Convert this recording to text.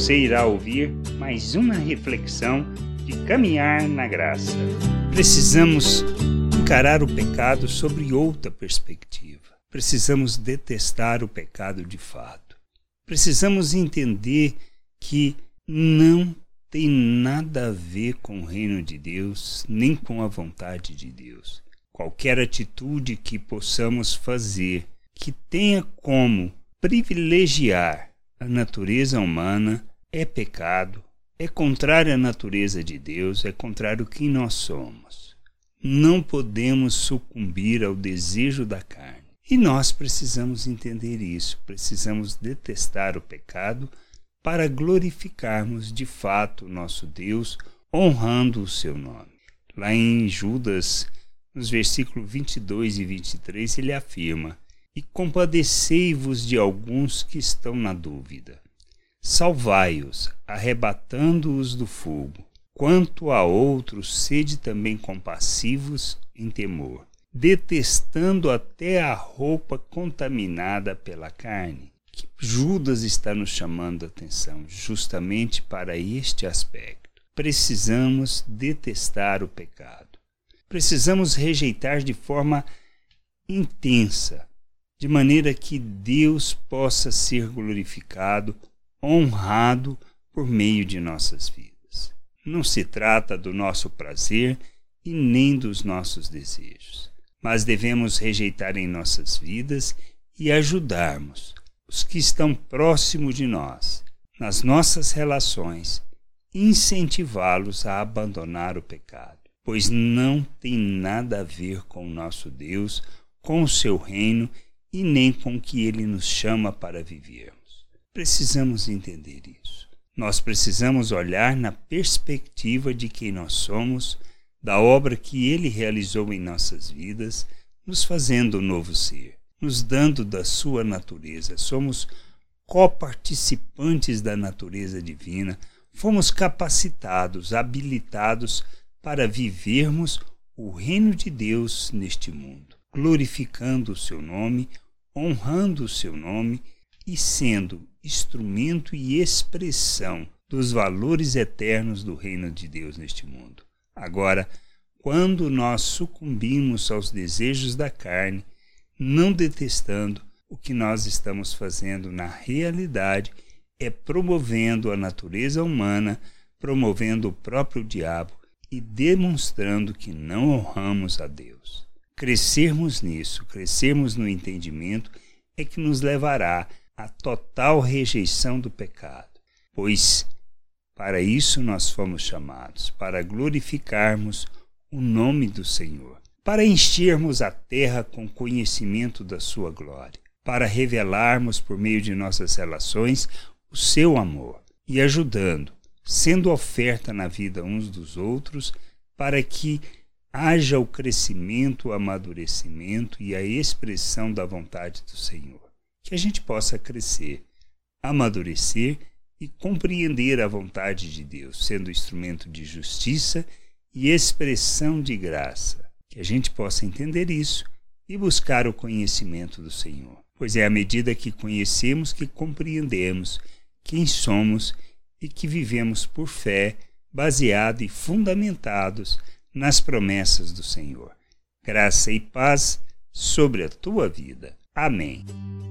você irá ouvir mais uma reflexão de caminhar na graça. Precisamos encarar o pecado sobre outra perspectiva. Precisamos detestar o pecado de fato. Precisamos entender que não tem nada a ver com o reino de Deus, nem com a vontade de Deus. Qualquer atitude que possamos fazer que tenha como privilegiar a natureza humana é pecado, é contrário à natureza de Deus, é contrário ao que nós somos. Não podemos sucumbir ao desejo da carne. E nós precisamos entender isso, precisamos detestar o pecado para glorificarmos de fato nosso Deus, honrando o seu nome. Lá em Judas, nos versículos 22 e 23, ele afirma: E compadecei-vos de alguns que estão na dúvida. Salvai-os, arrebatando-os do fogo. Quanto a outros, sede também compassivos em temor, detestando até a roupa contaminada pela carne que Judas está nos chamando a atenção justamente para este aspecto. Precisamos detestar o pecado. Precisamos rejeitar de forma intensa, de maneira que Deus possa ser glorificado, honrado por meio de nossas vidas. Não se trata do nosso prazer e nem dos nossos desejos, mas devemos rejeitar em nossas vidas e ajudarmos os que estão próximos de nós, nas nossas relações, incentivá-los a abandonar o pecado, pois não tem nada a ver com o nosso Deus, com o seu reino e nem com o que ele nos chama para vivermos. Precisamos entender isso. Nós precisamos olhar na perspectiva de quem nós somos, da obra que ele realizou em nossas vidas, nos fazendo um novo ser nos dando da sua natureza. Somos coparticipantes da natureza divina, fomos capacitados, habilitados para vivermos o reino de Deus neste mundo, glorificando o seu nome, honrando o seu nome e sendo instrumento e expressão dos valores eternos do reino de Deus neste mundo. Agora, quando nós sucumbimos aos desejos da carne, não detestando, o que nós estamos fazendo na realidade é promovendo a natureza humana, promovendo o próprio diabo e demonstrando que não honramos a Deus. Crescermos nisso, crescermos no entendimento, é que nos levará à total rejeição do pecado, pois para isso nós fomos chamados, para glorificarmos o nome do Senhor para enchermos a terra com conhecimento da sua glória, para revelarmos por meio de nossas relações o seu amor e ajudando, sendo oferta na vida uns dos outros, para que haja o crescimento, o amadurecimento e a expressão da vontade do Senhor. Que a gente possa crescer, amadurecer e compreender a vontade de Deus, sendo instrumento de justiça e expressão de graça que a gente possa entender isso e buscar o conhecimento do Senhor. Pois é à medida que conhecemos que compreendemos quem somos e que vivemos por fé, baseado e fundamentados nas promessas do Senhor. Graça e paz sobre a tua vida. Amém.